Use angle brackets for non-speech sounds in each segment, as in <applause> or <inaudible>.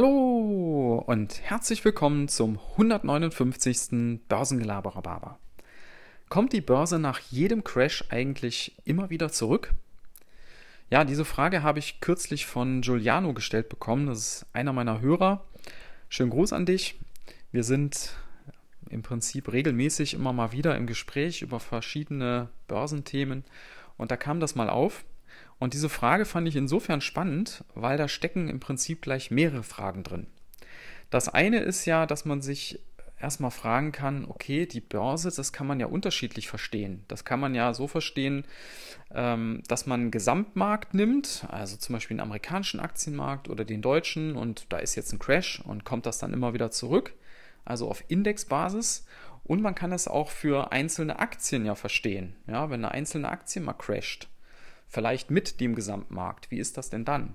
Hallo und herzlich willkommen zum 159. Börsengelaberer Kommt die Börse nach jedem Crash eigentlich immer wieder zurück? Ja, diese Frage habe ich kürzlich von Giuliano gestellt bekommen. Das ist einer meiner Hörer. Schönen Gruß an dich. Wir sind im Prinzip regelmäßig immer mal wieder im Gespräch über verschiedene Börsenthemen und da kam das mal auf. Und diese Frage fand ich insofern spannend, weil da stecken im Prinzip gleich mehrere Fragen drin. Das eine ist ja, dass man sich erstmal fragen kann, okay, die Börse, das kann man ja unterschiedlich verstehen. Das kann man ja so verstehen, ähm, dass man einen Gesamtmarkt nimmt, also zum Beispiel den amerikanischen Aktienmarkt oder den deutschen und da ist jetzt ein Crash und kommt das dann immer wieder zurück, also auf Indexbasis. Und man kann es auch für einzelne Aktien ja verstehen. Ja, wenn eine einzelne Aktie mal crasht, vielleicht mit dem Gesamtmarkt. Wie ist das denn dann?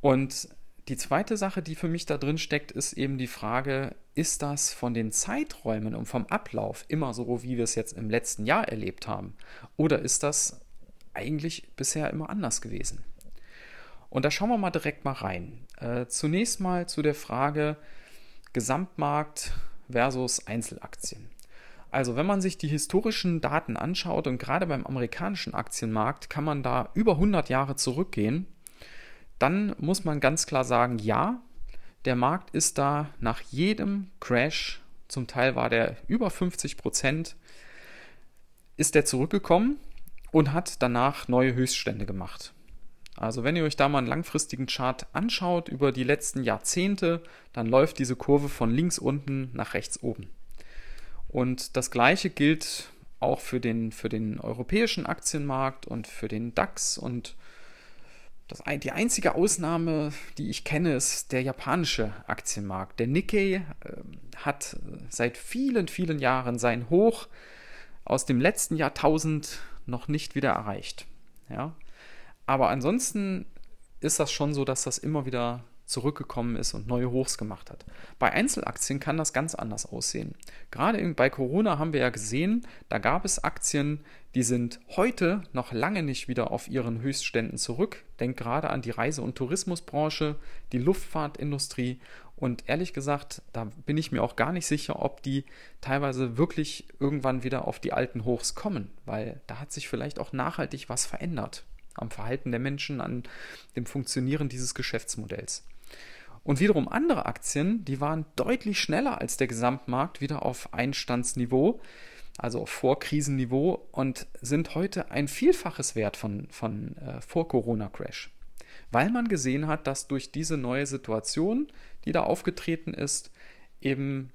Und die zweite Sache, die für mich da drin steckt, ist eben die Frage, ist das von den Zeiträumen und vom Ablauf immer so, wie wir es jetzt im letzten Jahr erlebt haben? Oder ist das eigentlich bisher immer anders gewesen? Und da schauen wir mal direkt mal rein. Äh, zunächst mal zu der Frage Gesamtmarkt versus Einzelaktien. Also wenn man sich die historischen Daten anschaut und gerade beim amerikanischen Aktienmarkt kann man da über 100 Jahre zurückgehen, dann muss man ganz klar sagen, ja, der Markt ist da nach jedem Crash, zum Teil war der über 50 Prozent, ist der zurückgekommen und hat danach neue Höchststände gemacht. Also wenn ihr euch da mal einen langfristigen Chart anschaut über die letzten Jahrzehnte, dann läuft diese Kurve von links unten nach rechts oben. Und das gleiche gilt auch für den, für den europäischen Aktienmarkt und für den DAX. Und das, die einzige Ausnahme, die ich kenne, ist der japanische Aktienmarkt. Der Nikkei äh, hat seit vielen, vielen Jahren sein Hoch aus dem letzten Jahrtausend noch nicht wieder erreicht. Ja? Aber ansonsten ist das schon so, dass das immer wieder zurückgekommen ist und neue Hochs gemacht hat. Bei Einzelaktien kann das ganz anders aussehen. Gerade bei Corona haben wir ja gesehen, da gab es Aktien, die sind heute noch lange nicht wieder auf ihren Höchstständen zurück. Denkt gerade an die Reise- und Tourismusbranche, die Luftfahrtindustrie und ehrlich gesagt, da bin ich mir auch gar nicht sicher, ob die teilweise wirklich irgendwann wieder auf die alten Hochs kommen, weil da hat sich vielleicht auch nachhaltig was verändert am Verhalten der Menschen, an dem Funktionieren dieses Geschäftsmodells. Und wiederum andere Aktien, die waren deutlich schneller als der Gesamtmarkt wieder auf Einstandsniveau, also auf Vorkrisenniveau und sind heute ein Vielfaches wert von, von äh, Vor-Corona-Crash. Weil man gesehen hat, dass durch diese neue Situation, die da aufgetreten ist, eben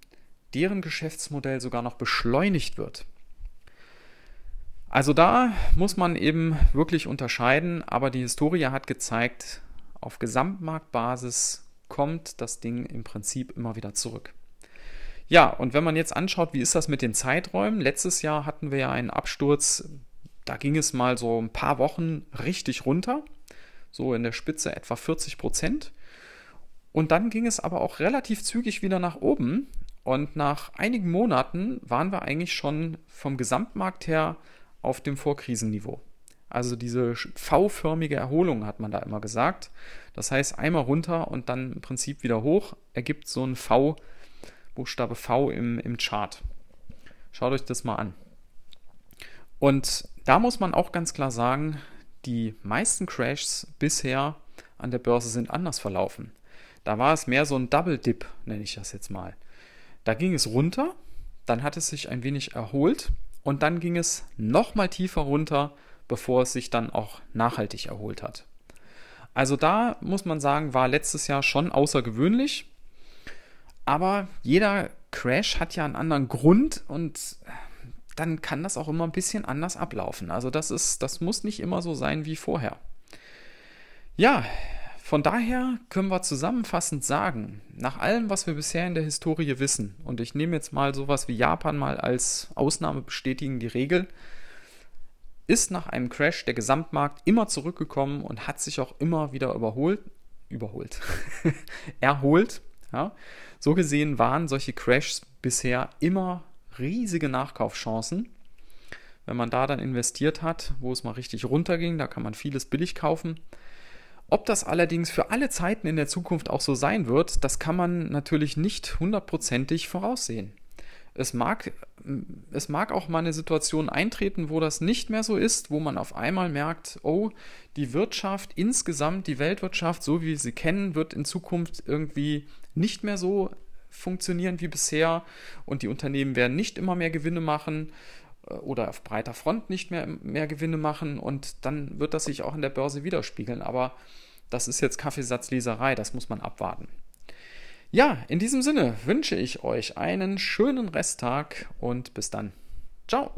deren Geschäftsmodell sogar noch beschleunigt wird. Also da muss man eben wirklich unterscheiden, aber die Historie hat gezeigt, auf Gesamtmarktbasis kommt das Ding im Prinzip immer wieder zurück. Ja, und wenn man jetzt anschaut, wie ist das mit den Zeiträumen? Letztes Jahr hatten wir ja einen Absturz, da ging es mal so ein paar Wochen richtig runter, so in der Spitze etwa 40 Prozent. Und dann ging es aber auch relativ zügig wieder nach oben. Und nach einigen Monaten waren wir eigentlich schon vom Gesamtmarkt her auf dem Vorkrisenniveau. Also diese V-förmige Erholung hat man da immer gesagt. Das heißt, einmal runter und dann im Prinzip wieder hoch, ergibt so ein V, Buchstabe V im, im Chart. Schaut euch das mal an. Und da muss man auch ganz klar sagen, die meisten Crashs bisher an der Börse sind anders verlaufen. Da war es mehr so ein Double Dip, nenne ich das jetzt mal. Da ging es runter, dann hat es sich ein wenig erholt und dann ging es nochmal tiefer runter bevor es sich dann auch nachhaltig erholt hat. Also da muss man sagen, war letztes Jahr schon außergewöhnlich. Aber jeder Crash hat ja einen anderen Grund und dann kann das auch immer ein bisschen anders ablaufen. Also das ist, das muss nicht immer so sein wie vorher. Ja, von daher können wir zusammenfassend sagen, nach allem, was wir bisher in der Historie wissen, und ich nehme jetzt mal sowas wie Japan mal als Ausnahme bestätigen die Regel, ist nach einem Crash der Gesamtmarkt immer zurückgekommen und hat sich auch immer wieder überholt, überholt, <laughs> erholt. Ja. So gesehen waren solche Crashs bisher immer riesige Nachkaufchancen. Wenn man da dann investiert hat, wo es mal richtig runterging, da kann man vieles billig kaufen. Ob das allerdings für alle Zeiten in der Zukunft auch so sein wird, das kann man natürlich nicht hundertprozentig voraussehen. Es mag, es mag auch mal eine Situation eintreten, wo das nicht mehr so ist, wo man auf einmal merkt, oh, die Wirtschaft insgesamt, die Weltwirtschaft, so wie wir sie kennen, wird in Zukunft irgendwie nicht mehr so funktionieren wie bisher und die Unternehmen werden nicht immer mehr Gewinne machen oder auf breiter Front nicht mehr, mehr Gewinne machen und dann wird das sich auch in der Börse widerspiegeln. Aber das ist jetzt Kaffeesatzleserei, das muss man abwarten. Ja, in diesem Sinne wünsche ich euch einen schönen Resttag und bis dann. Ciao.